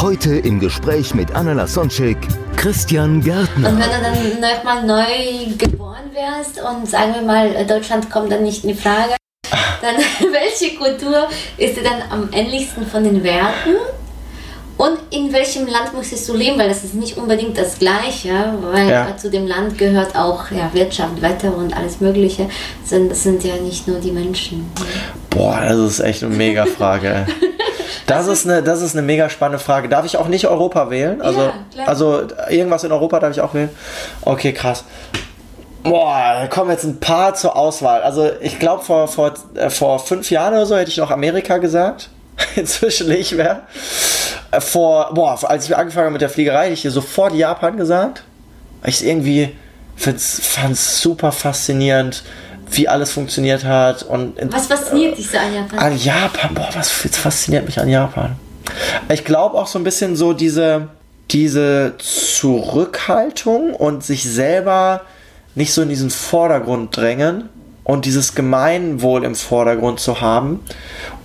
Heute im Gespräch mit Anna Lasonczek, Christian Gärtner. Und wenn du dann nochmal neu geboren wärst und sagen wir mal, Deutschland kommt dann nicht in Frage, dann welche Kultur ist dir dann am ähnlichsten von den Werten? Und in welchem Land möchtest du leben? Weil das ist nicht unbedingt das Gleiche, weil Ja. zu dem Land gehört auch ja, Wirtschaft, Wetter und alles Mögliche. Sind- Das sind ja nicht nur die Menschen. Boah, das ist echt eine mega Frage. ey. Das ist eine, das ist eine mega spannende Frage. Darf ich auch nicht Europa wählen? Also, Ja, also irgendwas in Europa darf ich auch wählen? Okay, krass. Boah, da kommen jetzt ein paar zur Auswahl. Also ich glaube, vor, vor, äh, vor fünf Jahren oder so hätte ich noch Amerika gesagt. Inzwischen nicht mehr. Äh, Vor, boah, als ich angefangen habe mit der Fliegerei, hätte ich hier sofort Japan gesagt. Ich es irgendwie fand es super faszinierend, wie alles funktioniert hat. Und Was fasziniert dich so an Japan? an Japan, boah, was fasziniert mich an Japan? Ich glaube auch so ein bisschen so diese, diese Zurückhaltung und sich selber nicht so in diesen Vordergrund drängen und dieses Gemeinwohl im Vordergrund zu haben.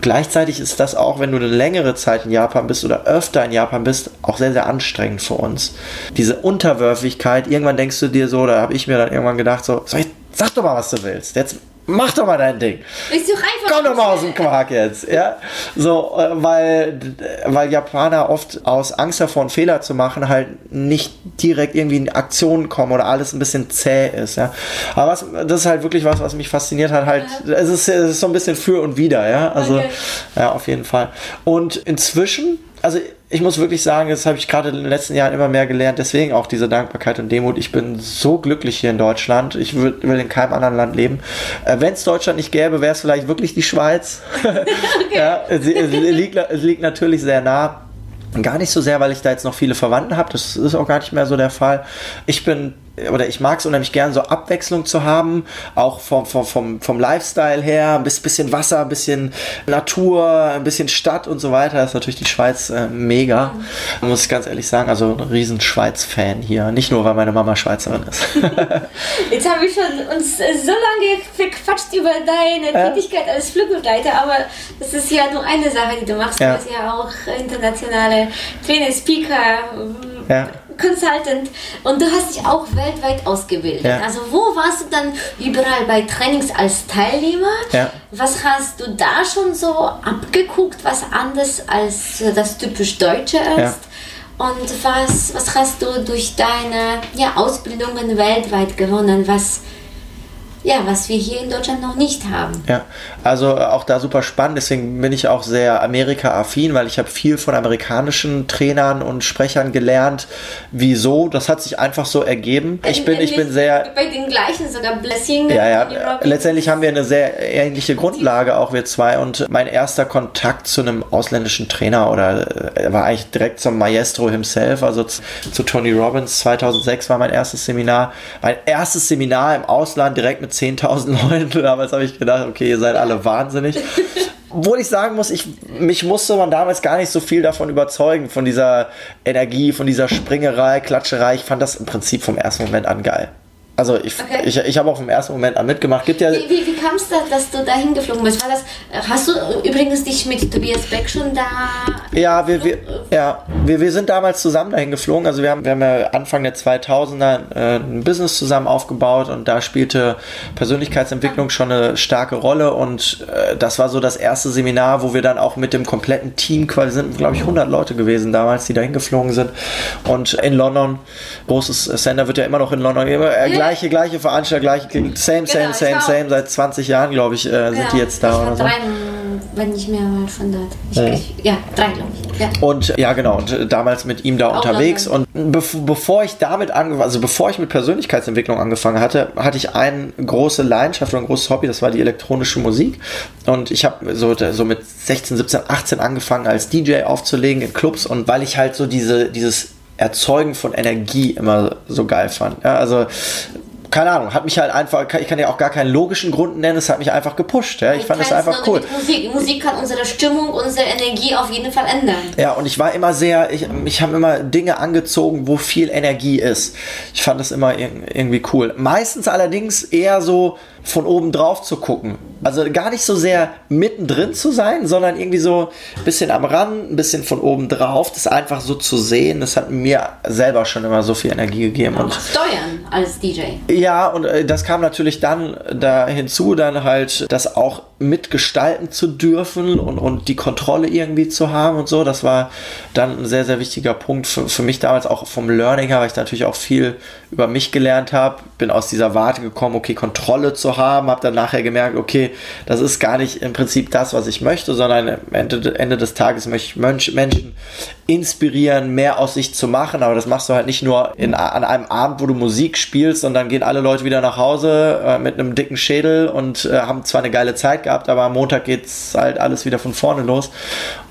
Gleichzeitig ist das auch, wenn du eine längere Zeit in Japan bist oder öfter in Japan bist, auch sehr, sehr anstrengend für uns. Diese Unterwürfigkeit, irgendwann denkst du dir so, da habe ich mir dann irgendwann gedacht, so, so, jetzt sag doch mal, was du willst. Jetzt mach doch mal dein Ding. Willst du einfach Komm doch mal aus dem Quark jetzt, ja. So, äh, weil, weil Japaner oft aus Angst davor, einen Fehler zu machen, halt nicht direkt irgendwie in Aktionen kommen oder alles ein bisschen zäh ist, ja. Aber was, das ist halt wirklich was, was mich fasziniert hat, halt, es ist, es ist so ein bisschen für und wider, ja. Also, Okay. ja, auf jeden Fall. Und inzwischen, also ich muss wirklich sagen, das habe ich gerade in den letzten Jahren immer mehr gelernt, deswegen auch diese Dankbarkeit und Demut. Ich bin so glücklich hier in Deutschland. Ich will in keinem anderen Land leben. Äh, Wenn es Deutschland nicht gäbe, wäre es vielleicht wirklich die Schweiz. ja, es, es, liegt, es liegt natürlich sehr nah. Gar nicht so sehr, weil ich da jetzt noch viele Verwandten habe. Das ist auch gar nicht mehr so der Fall. Ich bin oder ich mag es unheimlich gern, so Abwechslung zu haben, auch vom, vom, vom, vom Lifestyle her, ein bis- bisschen Wasser, ein bisschen Natur, ein bisschen Stadt und so weiter. Das ist natürlich die Schweiz äh, mega, muss ich ganz ehrlich sagen. Also ein riesen Schweiz-Fan hier. Nicht nur, weil meine Mama Schweizerin ist. Jetzt habe ich schon uns äh, so lange verquatscht über deine Ja. Tätigkeit als Flugbegleiter, aber das ist ja nur eine Sache, die du machst. Ja. Du bist ja auch internationale Trainer, Speaker, äh, Ja. Consultant und du hast dich auch weltweit ausgebildet. Ja. Also wo warst du dann überall bei Trainings als Teilnehmer? Ja. Was hast du da schon so abgeguckt, was anders als das typisch Deutsche ist? Ja. Und was, was hast du durch deine ja, Ausbildungen weltweit gewonnen, was, ja, was wir hier in Deutschland noch nicht haben? Ja, also auch da super spannend. Deswegen bin ich auch sehr Amerika-affin, weil ich habe viel von amerikanischen Trainern und Sprechern gelernt. Wieso? Das hat sich einfach so ergeben. Ich bin, ich bin sehr, Bei den gleichen sogar Blessing. ja, ja. Letztendlich haben wir eine sehr ähnliche Grundlage, auch wir zwei. Und mein erster Kontakt zu einem ausländischen Trainer oder äh, war eigentlich direkt zum Maestro himself, also zu, zu Tony Robbins. 2006 war mein erstes Seminar. Mein erstes Seminar im Ausland direkt mit 10.000 Leuten. Damals habe ich gedacht, okay, ihr seid alle wahnsinnig. Obwohl ich sagen muss, ich, mich musste man damals gar nicht so viel davon überzeugen, von dieser Energie, von dieser Springerei, Klatscherei. Ich fand das im Prinzip vom ersten Moment an geil. Also ich, Okay. ich, ich habe auch im ersten Moment an mitgemacht. Gibt ja, Wie, wie, wie kam es da, dass du da hingeflogen bist? War das, hast du übrigens dich mit Tobias Beck schon da... Ja, wir, wir, ja wir, wir sind damals zusammen dahin geflogen. Also wir haben, wir haben ja Anfang der 2000er äh, ein Business zusammen aufgebaut und da spielte Persönlichkeitsentwicklung schon eine starke Rolle und äh, das war so das erste Seminar, wo wir dann auch mit dem kompletten Team, quasi sind glaube ich 100 Leute gewesen damals, die dahin geflogen sind und in London, großes Sender wird ja immer noch in London, äh, gleiche, gleiche Veranstalter, gleiche, same, same, Genau, same, auch- same, seit 20 Jahren glaube ich äh, sind die jetzt da ich oder so. drei, wenn nicht mehr mal von dort. Ich, Mhm. ich, ja, drei glaube ich. Ja. Und ja, genau, und äh, damals mit ihm da Auch unterwegs. Und bev bevor ich damit angefangen, also bevor ich mit Persönlichkeitsentwicklung angefangen hatte, hatte ich eine große Leidenschaft und ein großes Hobby, das war die elektronische Musik. Und ich habe so, so mit 16, 17, 18 angefangen, als DJ aufzulegen in Clubs. Und weil ich halt so diese, dieses Erzeugen von Energie immer so geil fand. Ja, also keine Ahnung, hat mich halt einfach, ich kann ja auch gar keinen logischen Grund nennen, es hat mich einfach gepusht. Ja. Ich fand es einfach cool. Musik. Musik kann unsere Stimmung, unsere Energie auf jeden Fall ändern. Ja, und ich war immer sehr, ich, mich haben immer Dinge angezogen, wo viel Energie ist. Ich fand das immer ir irgendwie cool. Meistens allerdings eher so von oben drauf zu gucken. Also gar nicht so sehr mittendrin zu sein, sondern irgendwie so ein bisschen am Rand, ein bisschen von oben drauf. Das einfach so zu sehen, das hat mir selber schon immer so viel Energie gegeben. Und steuern als DJ. ja, und äh, das kam natürlich dann da hinzu, dann halt das auch mitgestalten zu dürfen und, und die Kontrolle irgendwie zu haben und so. Das war dann ein sehr, sehr wichtiger Punkt für, für mich damals auch vom Learning her, weil ich natürlich auch viel über mich gelernt habe. Bin aus dieser Warte gekommen, okay, Kontrolle zu haben, habe dann nachher gemerkt, okay, das ist gar nicht im Prinzip das, was ich möchte, sondern am Ende, Ende des Tages möchte ich Mensch, Menschen inspirieren, mehr aus sich zu machen. Aber das machst du halt nicht nur in, an einem Abend, wo du Musik spielst und dann gehen alle Leute wieder nach Hause äh, mit einem dicken Schädel und äh, haben zwar eine geile Zeit gehabt, aber am Montag geht's halt alles wieder von vorne los.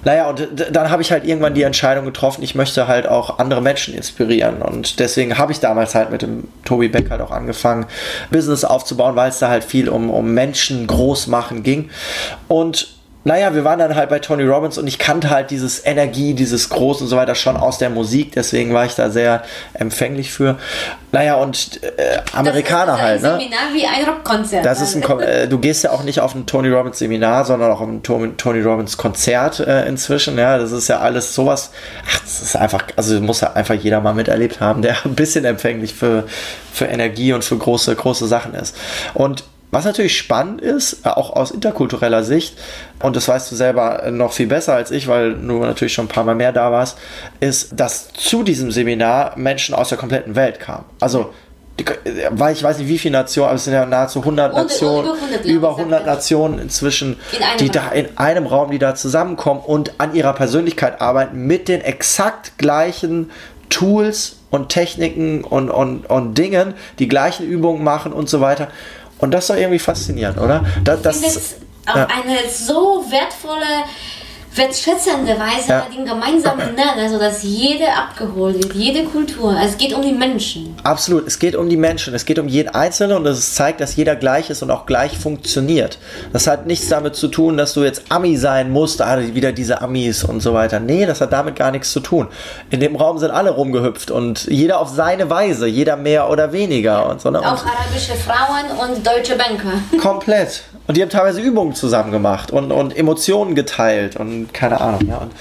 Naja, und dann habe ich halt irgendwann die Entscheidung getroffen, ich möchte halt auch andere Menschen inspirieren. Und deswegen habe ich damals halt mit dem Tobi Beck halt auch angefangen, Business aufzubauen, weil es da halt viel um, um Menschen groß machen ging. Und naja, wir waren dann halt bei Tony Robbins und ich kannte halt dieses Energie, dieses Groß und so weiter schon aus der Musik, deswegen war ich da sehr empfänglich für. Naja, und äh, Amerikaner das ist halt, ein ne? Seminar wie ein Rockkonzert. Das ist ein, Kom- äh, du gehst ja auch nicht auf ein Tony Robbins Seminar, sondern auch auf ein To- Tony Robbins Konzert äh, inzwischen. Ja, das ist ja alles sowas. Ach, das ist einfach, also muss ja einfach jeder mal miterlebt haben, der ein bisschen empfänglich für, für Energie und für große, große Sachen ist. Und was natürlich spannend ist, äh, auch aus interkultureller Sicht, und das weißt du selber noch viel besser als ich, weil du natürlich schon ein paar Mal mehr da warst, ist, dass zu diesem Seminar Menschen aus der kompletten Welt kamen. Also, die- weil ich weiß nicht, wie viele Nationen, aber es sind ja nahezu 100 Und- Nationen, über 100 über Länder, 100 sagt er. Nationen inzwischen, In die da in einem Raum, die da zusammenkommen und an ihrer Persönlichkeit arbeiten mit den exakt gleichen Tools und Techniken und, und, und Dingen, die gleichen Übungen machen und so weiter. Und das ist doch irgendwie faszinierend, oder? Da, das, auf ja. eine so wertvolle, wertschätzende Weise Ja. den gemeinsamen Nenner, sodass jede abgeholt wird, jede Kultur. Also es geht um die Menschen. Absolut, es geht um die Menschen, es geht um jeden Einzelnen und es zeigt, dass jeder gleich ist und auch gleich funktioniert. Das hat nichts damit zu tun, dass du jetzt Ami sein musst, ah, wieder diese Amis und so weiter. Nee, das hat damit gar nichts zu tun. In dem Raum sind alle rumgehüpft und jeder auf seine Weise, jeder mehr oder weniger und so. Ne? Auch arabische Frauen und deutsche Banker. komplett. Und die haben teilweise Übungen zusammen gemacht und, und Emotionen geteilt und keine Ahnung. Ja. Und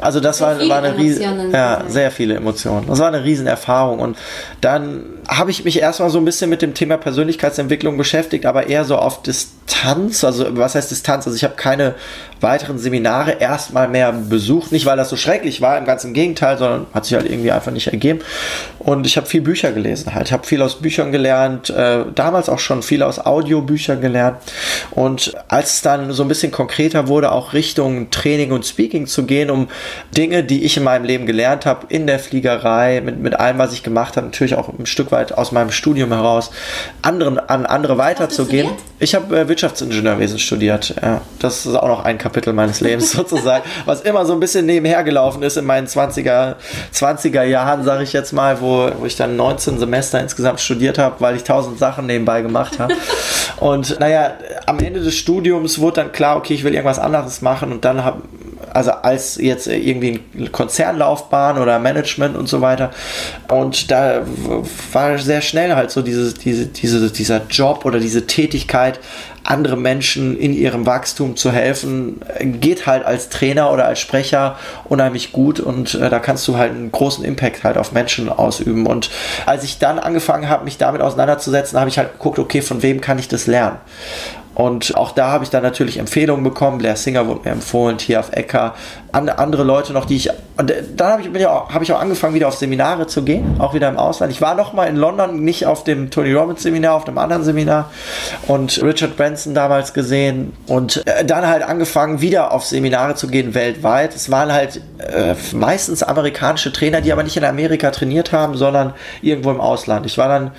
also das Sehr war, war eine riesen, Emotionen ja, sehr viele Emotionen. Das war eine riesen Erfahrung. Und dann habe ich mich erstmal so ein bisschen mit dem Thema Persönlichkeitsentwicklung beschäftigt, aber eher so auf Distanz. Also was heißt Distanz? Also ich habe keine weiteren Seminare erstmal mehr besucht. Nicht, weil das so schrecklich war, im ganz im Gegenteil, sondern hat sich halt irgendwie einfach nicht ergeben. Und ich habe viel Bücher gelesen halt. Ich habe viel aus Büchern gelernt, äh, damals auch schon viel aus Audiobüchern gelernt. Und als es dann so ein bisschen konkreter wurde, auch Richtung Training und Speaking zu gehen, um Dinge, die ich in meinem Leben gelernt habe, in der Fliegerei, mit, mit allem, was ich gemacht habe, natürlich auch ein Stück weit aus meinem Studium heraus, anderen, an andere weiterzugeben. Ich habe äh, Wirtschaftsingenieurwesen studiert. Ja, das ist auch noch ein Kapitel meines Lebens sozusagen, was immer so ein bisschen nebenher gelaufen ist in meinen 20er, 20er Jahren, sage ich jetzt mal, wo, wo ich dann 19 Semester insgesamt studiert habe, weil ich tausend Sachen nebenbei gemacht habe. Und naja, am Ende des Studiums wurde dann klar, okay, ich will irgendwas anderes machen und dann habe also als jetzt irgendwie Konzernlaufbahn oder Management und so weiter. Und da war sehr schnell halt so diese, diese, diese, dieser Job oder diese Tätigkeit, andere Menschen in ihrem Wachstum zu helfen, geht halt als Trainer oder als Sprecher unheimlich gut und äh, da kannst du halt einen großen Impact halt auf Menschen ausüben. Und als ich dann angefangen habe, mich damit auseinanderzusetzen, habe ich halt geguckt, okay, von wem kann ich das lernen? Und auch da habe ich dann natürlich Empfehlungen bekommen. Blair Singer wurde mir empfohlen, Tiaf Ecker, andere Leute noch, die ich. Und äh, dann habe ich, bin ja hab ich auch angefangen, wieder auf Seminare zu gehen, auch wieder im Ausland. Ich war noch mal in London, nicht auf dem Tony Robbins Seminar, auf einem anderen Seminar und Richard Branson damals gesehen und äh, dann halt angefangen, wieder auf Seminare zu gehen weltweit. Es waren halt äh, meistens amerikanische Trainer, die aber nicht in Amerika trainiert haben, sondern irgendwo im Ausland. Ich war dann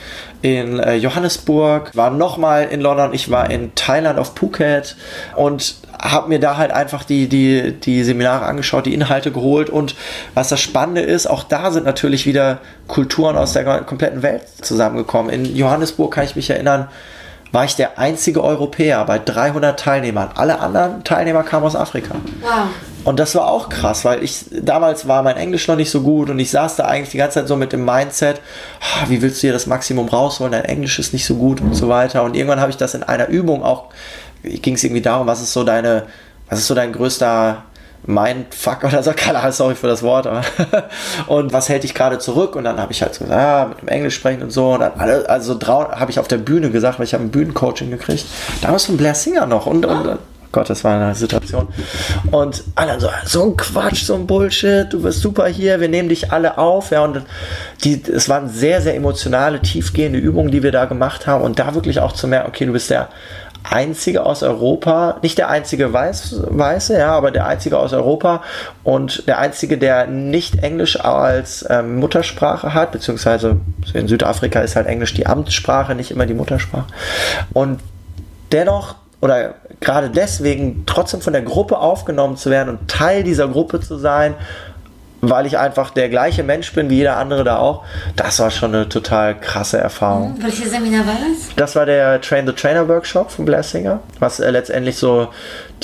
in äh, Johannesburg, war nochmal in London, ich war in Thailand auf Phuket und habe mir da halt einfach die, die, die Seminare angeschaut, die Inhalte geholt und was das Spannende ist, auch da sind natürlich wieder Kulturen aus der kompletten Welt zusammengekommen. In Johannesburg kann ich mich erinnern, war ich der einzige Europäer bei 300 Teilnehmern. Alle anderen Teilnehmer kamen aus Afrika. Wow. Und das war auch krass, weil ich damals war mein Englisch noch nicht so gut und ich saß da eigentlich die ganze Zeit so mit dem Mindset, ah, wie willst du dir das Maximum rausholen? Dein Englisch ist nicht so gut und so weiter. Und irgendwann habe ich das in einer Übung auch ging es irgendwie darum, was ist so deine, was ist so dein größter Mindfuck oder so, keine Ahnung, sorry für das Wort, aber und was hält dich gerade zurück? Und dann habe ich halt so gesagt, ja, mit dem Englisch sprechen und so. Und dann alle, also habe ich auf der Bühne gesagt, weil ich habe ein Bühnencoaching gekriegt. Damals von Blair Singer noch und, und oh Gott, das war eine Situation. Und alle so, so ein Quatsch, so ein Bullshit, du bist super hier, wir nehmen dich alle auf. Ja, und die, es waren sehr, sehr emotionale, tiefgehende Übungen, die wir da gemacht haben. Und da wirklich auch zu merken, okay, du bist der einzige aus Europa, nicht der einzige Weiß, Weiße, ja, aber der einzige aus Europa und der einzige, der nicht Englisch als ähm, Muttersprache hat, beziehungsweise in Südafrika ist halt Englisch die Amtssprache, nicht immer die Muttersprache. Und dennoch oder gerade deswegen trotzdem von der Gruppe aufgenommen zu werden und Teil dieser Gruppe zu sein weil ich einfach der gleiche Mensch bin wie jeder andere da auch. Das war schon eine total krasse Erfahrung. Hm, welches Seminar war das? Das war der Train the Trainer Workshop von Blessinger, was äh, letztendlich so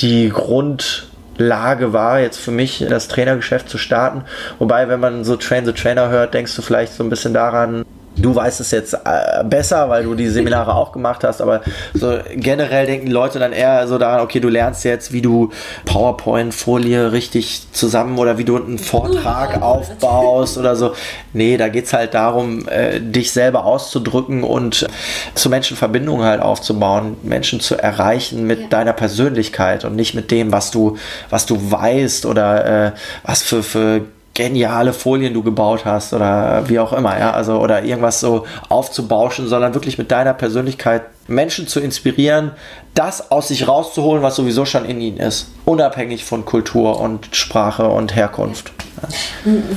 die Grundlage war, jetzt für mich das Trainergeschäft zu starten. Wobei, wenn man so Train the Trainer hört, denkst du vielleicht so ein bisschen daran, Du weißt es jetzt äh, besser, weil du die Seminare auch gemacht hast, aber so generell denken Leute dann eher so daran, okay, du lernst jetzt, wie du PowerPoint-Folie richtig zusammen oder wie du einen Vortrag aufbaust oder so. Nee, da geht es halt darum, äh, dich selber auszudrücken und zu Menschen Verbindungen halt aufzubauen, Menschen zu erreichen mit ja. deiner Persönlichkeit und nicht mit dem, was du, was du weißt oder äh, was für, für geniale Folien du gebaut hast oder wie auch immer, ja, also oder irgendwas so aufzubauschen, sondern wirklich mit deiner Persönlichkeit Menschen zu inspirieren, das aus sich rauszuholen, was sowieso schon in ihnen ist, unabhängig von Kultur und Sprache und Herkunft. Ja.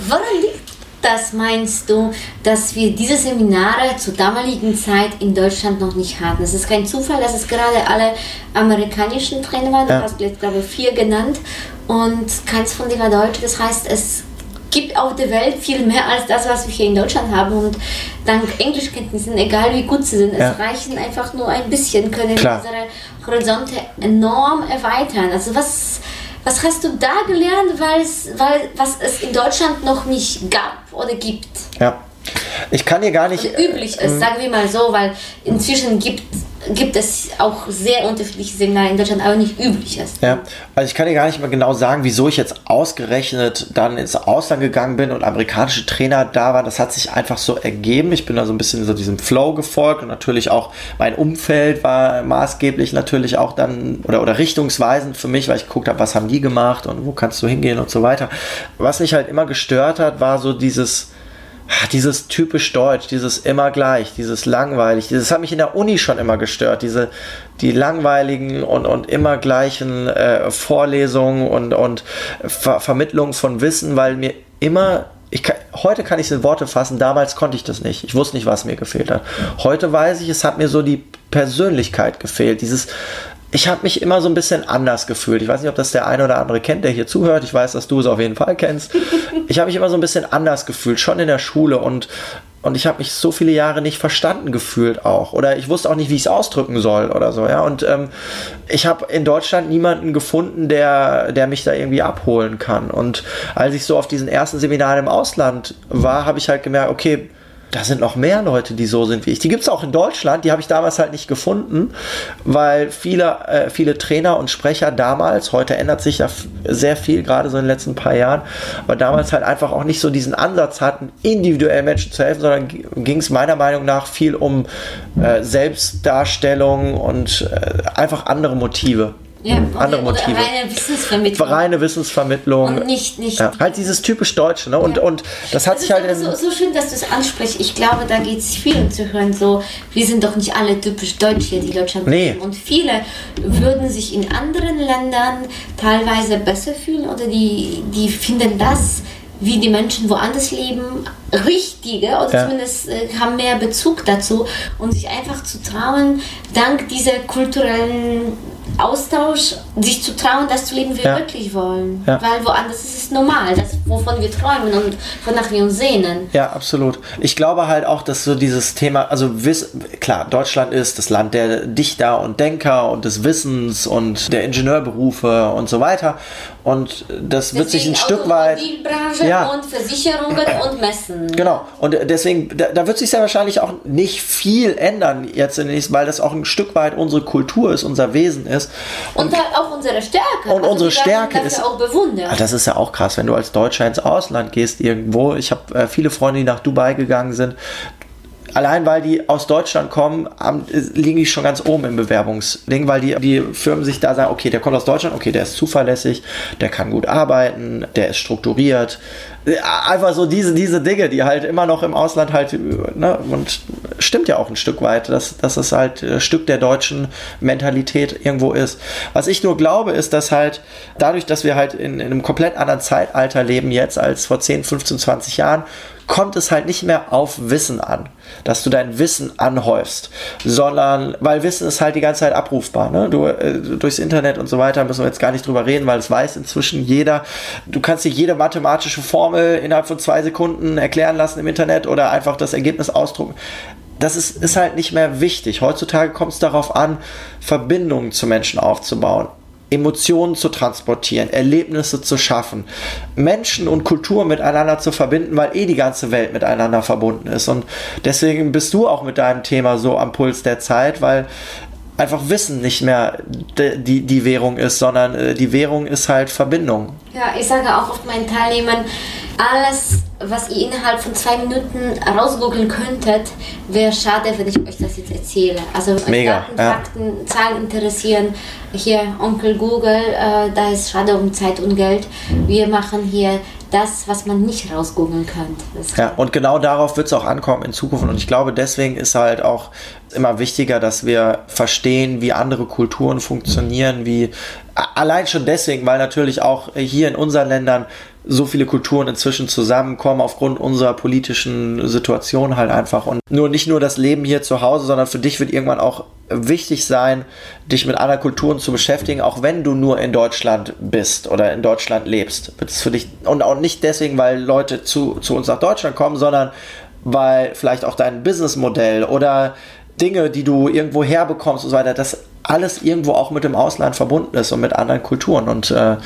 Woran liegt das, meinst du, dass wir diese Seminare zur damaligen Zeit in Deutschland noch nicht hatten? Es ist kein Zufall, dass es gerade alle amerikanischen Trainer waren, ja. du hast jetzt, glaube ich, vier genannt und keins von denen war deutsch, das heißt, es gibt auf der Welt viel mehr als das, was wir hier in Deutschland haben. Und dank Englischkenntnissen, egal wie gut sie sind, ja. es reichen einfach nur ein bisschen, können Klar. unsere Horizonte enorm erweitern. Also was, was hast du da gelernt, weil es, weil, was es in Deutschland noch nicht gab oder gibt? Ja. Ich kann dir gar nicht. Und üblich ist, äh, sagen wir mal so, weil inzwischen gibt gibt es auch sehr unterschiedliche Seminare in Deutschland, aber nicht üblich ist. Ja, also ich kann dir gar nicht mal genau sagen, wieso ich jetzt ausgerechnet dann ins Ausland gegangen bin und amerikanische Trainer da waren. Das hat sich einfach so ergeben. Ich bin da so ein bisschen so diesem Flow gefolgt und natürlich auch mein Umfeld war maßgeblich natürlich auch dann oder, oder richtungsweisend für mich, weil ich geguckt habe, was haben die gemacht und wo kannst du hingehen und so weiter. Was mich halt immer gestört hat, war so dieses dieses typisch Deutsch, dieses immer gleich, dieses langweilig, dieses hat mich in der Uni schon immer gestört, diese die langweiligen und, und immer gleichen äh, Vorlesungen und, und Ver Vermittlung von Wissen, weil mir immer kann, heute kann ich es in Worte fassen, damals konnte ich das nicht. Ich wusste nicht, was mir gefehlt hat. Heute weiß ich, es hat mir so die Persönlichkeit gefehlt, dieses ich habe mich immer so ein bisschen anders gefühlt. Ich weiß nicht, ob das der eine oder andere kennt, der hier zuhört. Ich weiß, dass du es auf jeden Fall kennst. Ich habe mich immer so ein bisschen anders gefühlt, schon in der Schule und und ich habe mich so viele Jahre nicht verstanden gefühlt auch oder ich wusste auch nicht, wie ich es ausdrücken soll oder so ja und ähm, ich habe in Deutschland niemanden gefunden, der der mich da irgendwie abholen kann und als ich so auf diesen ersten Seminaren im Ausland war, habe ich halt gemerkt, okay da sind noch mehr Leute, die so sind wie ich. Die gibt es auch in Deutschland, die habe ich damals halt nicht gefunden, weil viele, äh, viele Trainer und Sprecher damals, heute ändert sich ja sehr viel, gerade so in den letzten paar Jahren, aber damals halt einfach auch nicht so diesen Ansatz hatten, individuell Menschen zu helfen, sondern ging es meiner Meinung nach viel um äh, Selbstdarstellung und äh, einfach andere Motive. Ja, andere oder, Motive. Reine Wissensvermittlung. Reine Wissensvermittlung. Und nicht, nicht. Ja, halt dieses typisch Deutsche, ne? Und, Ja. und das hat Es sich ist halt so, so schön, dass du es ansprichst. Ich glaube, da geht es vielen zu hören, so, wir sind doch nicht alle typisch Deutsch hier, die Deutschland Nee. leben. Und viele würden sich in anderen Ländern teilweise besser fühlen oder die, die finden das, wie die Menschen woanders leben, richtiger oder Ja. zumindest äh, haben mehr Bezug dazu und sich einfach zu trauen, dank dieser kulturellen Austausch, sich zu trauen, das zu leben, wie wir Ja. wirklich wollen. Ja. Weil woanders ist es normal, das, wovon wir träumen und wonach wir uns sehnen. Ja, absolut. Ich glaube halt auch, dass so dieses Thema, also wiss, klar, Deutschland ist das Land der Dichter und Denker und des Wissens und der Ingenieurberufe und so weiter. Und das wird sich ein Deswegen Stück weit. Ja. und Versicherungen und Messen. Genau. Und deswegen, da, da wird sich ja wahrscheinlich auch nicht viel ändern jetzt in den nächsten, weil das auch ein Stück weit unsere Kultur ist, unser Wesen ist. Und halt auch unsere Stärke. Und unsere wir werden Stärke ist- auch bewundert. Das ist ja auch krass, wenn du als Deutscher ins Ausland gehst irgendwo. Ich habe äh, viele Freunde, die nach Dubai gegangen sind. Allein weil die aus Deutschland kommen, haben, äh, liegen die schon ganz oben im Bewerbungsding, weil die, die Firmen sich da sagen, okay, der kommt aus Deutschland, okay, der ist zuverlässig, der kann gut arbeiten, der ist strukturiert. Äh, Einfach so diese, diese Dinge, die halt immer noch im Ausland halt, äh, ne, und stimmt ja auch ein Stück weit, dass, dass es halt ein Stück der deutschen Mentalität irgendwo ist. Was ich nur glaube, ist, dass halt dadurch, dass wir halt in, in einem komplett anderen Zeitalter leben jetzt als vor 10, 15, 20 Jahren, kommt es halt nicht mehr auf Wissen an, dass du dein Wissen anhäufst, sondern weil Wissen ist halt die ganze Zeit abrufbar. Ne? Du, äh, durchs Internet und so weiter müssen wir jetzt gar nicht drüber reden, weil es weiß inzwischen jeder. Du kannst dir jede mathematische Formel innerhalb von zwei Sekunden erklären lassen im Internet oder einfach das Ergebnis ausdrucken. Das ist, ist halt nicht mehr wichtig. Heutzutage kommt es darauf an, Verbindungen zu Menschen aufzubauen. Emotionen zu transportieren, Erlebnisse zu schaffen, Menschen und Kultur miteinander zu verbinden, weil eh die ganze Welt miteinander verbunden ist. Und deswegen bist du auch mit deinem Thema so am Puls der Zeit, weil einfach Wissen nicht mehr die, die Währung ist, sondern äh, die Währung ist halt Verbindung. Ja, ich sage auch oft meinen Teilnehmern, alles, was ihr innerhalb von zwei Minuten rausgoogeln könntet, wäre schade, wenn ich euch das jetzt erzähle. Also Mega, Daten, ja. Fakten, Zahlen interessieren. Hier Onkel Google, äh, da ist schade um Zeit und Geld. Wir machen hier das, was man nicht rausgoogeln kann. Ja, und genau darauf wird es auch ankommen in Zukunft. Und ich glaube, deswegen ist halt auch immer wichtiger, dass wir verstehen, wie andere Kulturen funktionieren, wie allein schon deswegen, weil natürlich auch hier in unseren Ländern so viele Kulturen inzwischen zusammenkommen aufgrund unserer politischen Situation halt einfach. Und nur nicht nur das Leben hier zu Hause, sondern für dich wird irgendwann auch wichtig sein, dich mit anderen Kulturen zu beschäftigen, auch wenn du nur in Deutschland bist oder in Deutschland lebst. Wird es für dich und auch nicht deswegen, weil Leute zu, zu uns nach Deutschland kommen, sondern weil vielleicht auch dein Businessmodell oder Dinge, die du irgendwo herbekommst und so weiter, das alles irgendwo auch mit dem Ausland verbunden ist und mit anderen Kulturen. Und äh,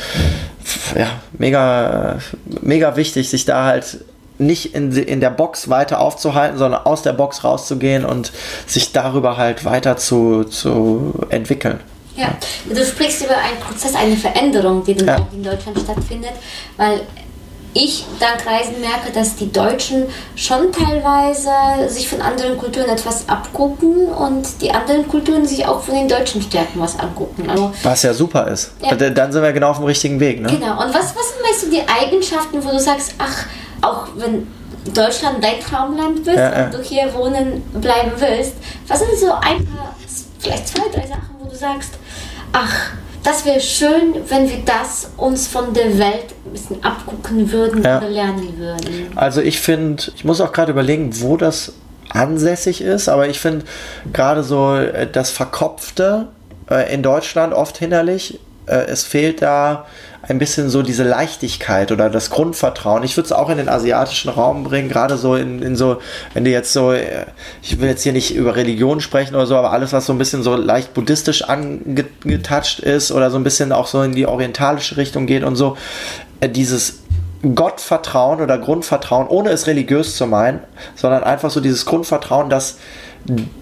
ja, mega, mega wichtig, sich da halt nicht in, in der Box weiter aufzuhalten, sondern aus der Box rauszugehen und sich darüber halt weiter zu, zu entwickeln. Ja, du sprichst über einen Prozess, eine Veränderung, die dann Ja. auch in Deutschland stattfindet, weil ich dank Reisen merke, dass die Deutschen schon teilweise sich von anderen Kulturen etwas abgucken und die anderen Kulturen sich auch von den deutschen Stärken was angucken. Also, Was ja super ist. Ja. Dann sind wir genau auf dem richtigen Weg. Ne? genau. Und was, was sind meinst du die Eigenschaften, wo du sagst, ach, auch wenn Deutschland dein Traumland bist Ja, ja. und du hier wohnen bleiben willst, was sind so ein paar, vielleicht zwei, drei Sachen, wo du sagst, ach, das wäre schön, wenn wir das uns von der Welt ein bisschen abgucken würden Ja. oder lernen würden. Also ich finde, ich muss auch gerade überlegen, wo das ansässig ist, aber ich finde gerade so äh, das Verkopfte äh, in Deutschland oft hinderlich. Äh, es fehlt da ein bisschen so diese Leichtigkeit oder das Grundvertrauen. Ich würde es auch in den asiatischen Raum bringen, gerade so in, in so, wenn du jetzt so, ich will jetzt hier nicht über Religion sprechen oder so, aber alles, was so ein bisschen so leicht buddhistisch angetouched ist oder so ein bisschen auch so in die orientalische Richtung geht und so, äh, dieses Gottvertrauen oder Grundvertrauen, ohne es religiös zu meinen, sondern einfach so dieses Grundvertrauen, dass,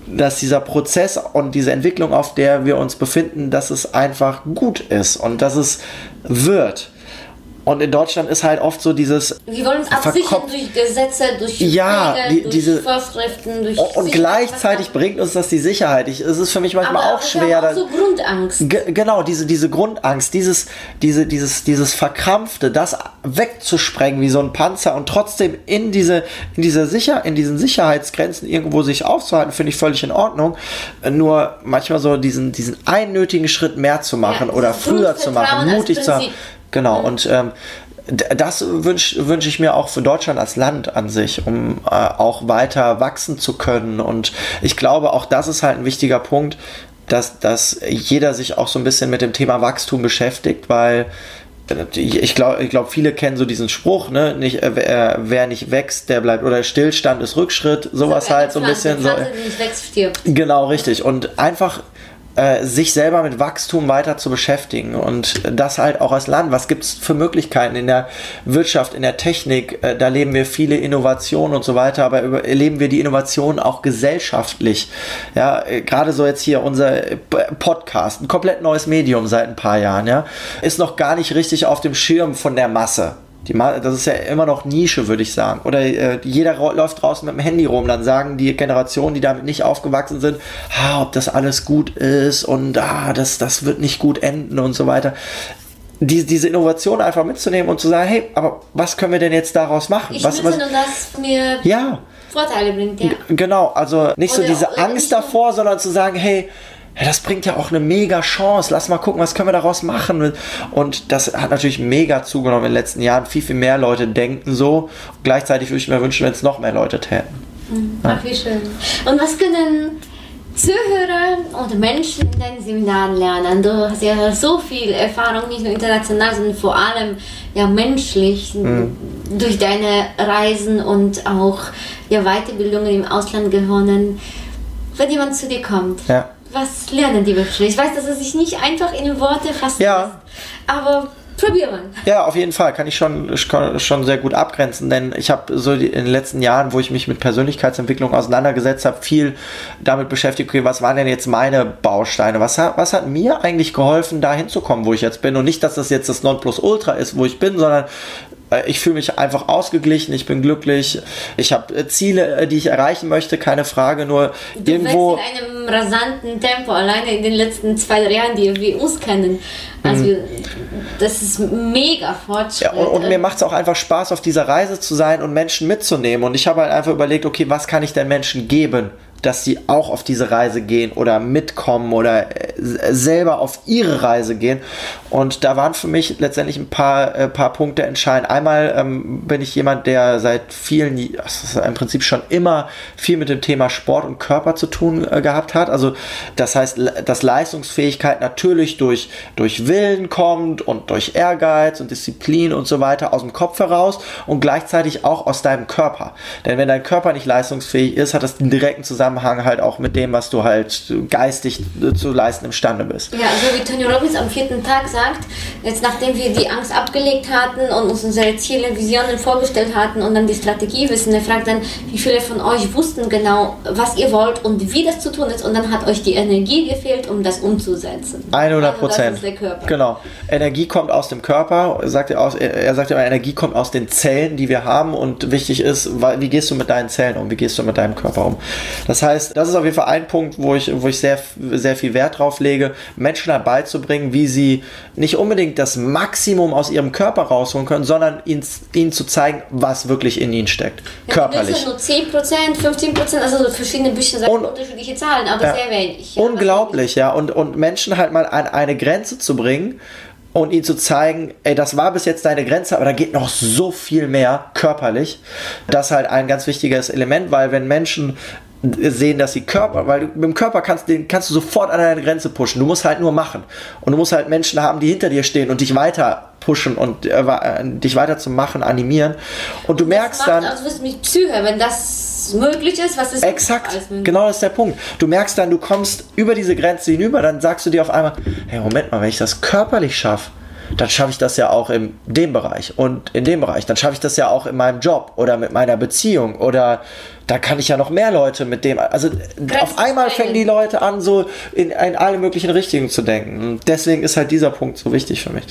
dass dieser Prozess und diese Entwicklung, auf der wir uns befinden, dass es einfach gut ist und dass es wird. Und in Deutschland ist halt oft so dieses. Wir wollen uns absichern durch Gesetze, durch ja, Regeln, die, durch diese, Vorschriften, durch Und gleichzeitig bringt uns das die Sicherheit. Ich, es ist für mich manchmal aber auch schwer. Auch so Grundangst. Ge genau, diese, diese Grundangst, dieses, diese, dieses, dieses Verkrampfte, das wegzusprengen wie so ein Panzer und trotzdem in diese, in diese Sicher, in diesen Sicherheitsgrenzen irgendwo sich aufzuhalten, finde ich völlig in Ordnung. Nur manchmal so diesen, diesen einnötigen Schritt mehr zu machen Ja, oder früher zu machen, mutig zu Prinzip. Genau, und ähm, das wünsche wünsch ich mir auch für Deutschland als Land an sich, um äh, auch weiter wachsen zu können. Und ich glaube, auch das ist halt ein wichtiger Punkt, dass, dass jeder sich auch so ein bisschen mit dem Thema Wachstum beschäftigt, weil äh, ich glaube, ich glaub, viele kennen so diesen Spruch, ne? Nicht, äh, wer, wer nicht wächst, der bleibt, oder Stillstand ist Rückschritt, sowas halt so ein bisschen so. Pflanze, die nicht wächst, stirbt. Genau, richtig. Und einfach äh, sich selber mit Wachstum weiter zu beschäftigen und das halt auch als Land. Was gibt es für Möglichkeiten in der Wirtschaft, in der Technik? Äh, da leben wir viele Innovationen und so weiter, aber erleben wir die Innovationen auch gesellschaftlich. Ja, äh, gerade so jetzt hier unser Podcast, ein komplett neues Medium seit ein paar Jahren, ja, ist noch gar nicht richtig auf dem Schirm von der Masse. Die das ist ja immer noch Nische, würde ich sagen. Oder äh, jeder läuft draußen mit dem Handy rum. Dann sagen die Generationen, die damit nicht aufgewachsen sind, ah, ob das alles gut ist und ah, das, das wird nicht gut enden und so weiter. Die, diese Innovation einfach mitzunehmen und zu sagen, hey, aber was können wir denn jetzt daraus machen? Ich was, nutze nur das mir ja, Vorteile bringt, ja. Genau, also nicht so Oder diese auch Angst davor, sondern zu sagen, hey, ja, das bringt ja auch eine mega Chance. Lass mal gucken, was können wir daraus machen. Und das hat natürlich mega zugenommen in den letzten Jahren. Viel, viel mehr Leute denken so. Gleichzeitig würde ich mir wünschen, wenn es noch mehr Leute täten. Ach, wie schön. Und was können Zuhörer und Menschen in deinen Seminaren lernen? Du hast ja so viel Erfahrung, nicht nur international, sondern vor allem ja menschlich Mhm. durch deine Reisen und auch ja, Weiterbildungen im Ausland gewonnen. Wenn jemand zu dir kommt, Ja. Was lernen die wirklich? Ich weiß, dass es sich nicht einfach in Worte fassen Ja. lässt, aber probier mal. Ja, auf jeden Fall kann ich schon, schon sehr gut abgrenzen, denn ich habe so in den letzten Jahren, wo ich mich mit Persönlichkeitsentwicklung auseinandergesetzt habe, viel damit beschäftigt, okay, was waren denn jetzt meine Bausteine? Was hat, was hat mir eigentlich geholfen, da hinzukommen, wo ich jetzt bin? Und nicht, dass das jetzt das Nonplusultra ist, wo ich bin, sondern ich fühle mich einfach ausgeglichen, ich bin glücklich, ich habe äh, Ziele, äh, die ich erreichen möchte, keine Frage, nur Du irgendwo... in einem rasanten Tempo, alleine in den letzten zwei drei Jahren, die wir uns kennen. Also das ist mega Fortschritt. Mhm. Ja, und, und mir macht es auch einfach Spaß, auf dieser Reise zu sein und Menschen mitzunehmen. Und ich habe halt einfach überlegt, okay, was kann ich den Menschen geben, dass sie auch auf diese Reise gehen oder mitkommen oder äh, selber auf ihre Reise gehen. Und da waren für mich letztendlich ein paar, äh, paar Punkte entscheidend. Einmal ähm, bin ich jemand, der seit vielen, das im Prinzip schon immer viel mit dem Thema Sport und Körper zu tun äh, gehabt hat. Also das heißt, dass Leistungsfähigkeit natürlich durch, durch Willen kommt und durch Ehrgeiz und Disziplin und so weiter aus dem Kopf heraus und gleichzeitig auch aus deinem Körper. Denn wenn dein Körper nicht leistungsfähig ist, hat das einen direkten Zusammenhang halt auch mit dem, was du halt geistig äh, zu leisten imstande bist. Ja, so wie Tony Robbins am vierten Tag sagt, jetzt nachdem wir die Angst abgelegt hatten und uns unsere Ziele, Visionen vorgestellt hatten und dann die Strategie wissen, er fragt dann, wie viele von euch wussten genau, was ihr wollt und wie das zu tun ist und dann hat euch die Energie gefehlt, um das umzusetzen. 100 Also Prozent. Körper. Genau. Energie kommt aus dem Körper, sagt er, aus, er sagt immer, Energie kommt aus den Zellen, die wir haben und wichtig ist, wie gehst du mit deinen Zellen um, wie gehst du mit deinem Körper um. Das heißt, das ist auf jeden Fall ein Punkt, wo ich, wo ich sehr, sehr viel Wert drauf lege, Menschen dabei zu bringen, wie sie nicht unbedingt das Maximum aus ihrem Körper rausholen können, sondern ihnen, ihnen zu zeigen, was wirklich in ihnen steckt. Ja, Körperlich. Nur 10%, 15%, also so verschiedene Bücher sagen unterschiedliche Zahlen, aber Ja. sehr wenig. Ja, Unglaublich, ja. Und, und Menschen halt mal an eine Grenze zu bringen und ihnen zu zeigen, ey, das war bis jetzt deine Grenze, aber da geht noch so viel mehr körperlich. Das ist halt ein ganz wichtiges Element, weil wenn Menschen sehen, dass sie Körper, weil du, mit dem Körper kannst, den kannst du sofort an deine Grenze pushen. Du musst halt nur machen. Und du musst halt Menschen haben, die hinter dir stehen und dich weiter pushen und äh, äh, dich weiter zu machen, animieren. Und du merkst macht dann. also was mit Psyche, wenn das möglich ist, was ist Exakt, alles möglich? genau das ist der Punkt. Du merkst dann, du kommst über diese Grenze hinüber, dann sagst du dir auf einmal, hey, Moment mal, wenn ich das körperlich schaffe, dann schaffe ich das ja auch in dem Bereich und in dem Bereich. Dann schaffe ich das ja auch in meinem Job oder mit meiner Beziehung oder da kann ich ja noch mehr Leute mit dem. Also Grenzen auf einmal fängen die Leute an, so in, in alle möglichen Richtungen zu denken. Und deswegen ist halt dieser Punkt so wichtig für mich.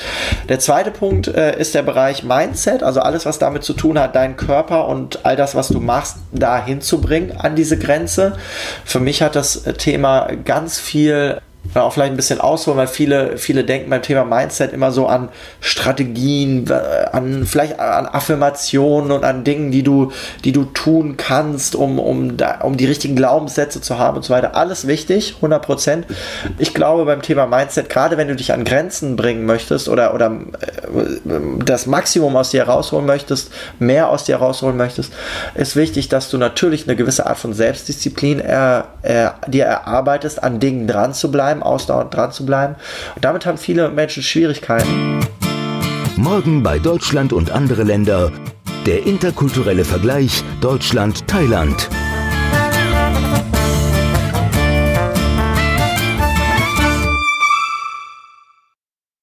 Der zweite Punkt äh, ist der Bereich Mindset, also alles, was damit zu tun hat, deinen Körper und all das, was du machst, da hinzubringen an diese Grenze. Für mich hat das äh, Thema ganz viel auch vielleicht ein bisschen ausholen, weil viele, viele denken beim Thema Mindset immer so an Strategien, äh, an vielleicht an Affirmationen und an Dingen, die du, die du tun kannst, um, um, da, um die richtigen Glaubenssätze zu haben und so weiter. Alles wichtig, 100 Prozent. Ich glaube beim Thema Mindset, gerade wenn du dich an Grenzen bringen möchtest oder, oder äh, das Maximum aus dir herausholen möchtest, mehr aus dir herausholen möchtest, ist wichtig, dass du natürlich eine gewisse Art von Selbstdisziplin er, er, dir erarbeitest, an Dingen dran zu bleiben, ausdauernd dran zu bleiben. Und damit haben viele Menschen Schwierigkeiten. Morgen bei Deutschland und andere Länder. Der interkulturelle Vergleich Deutschland-Thailand.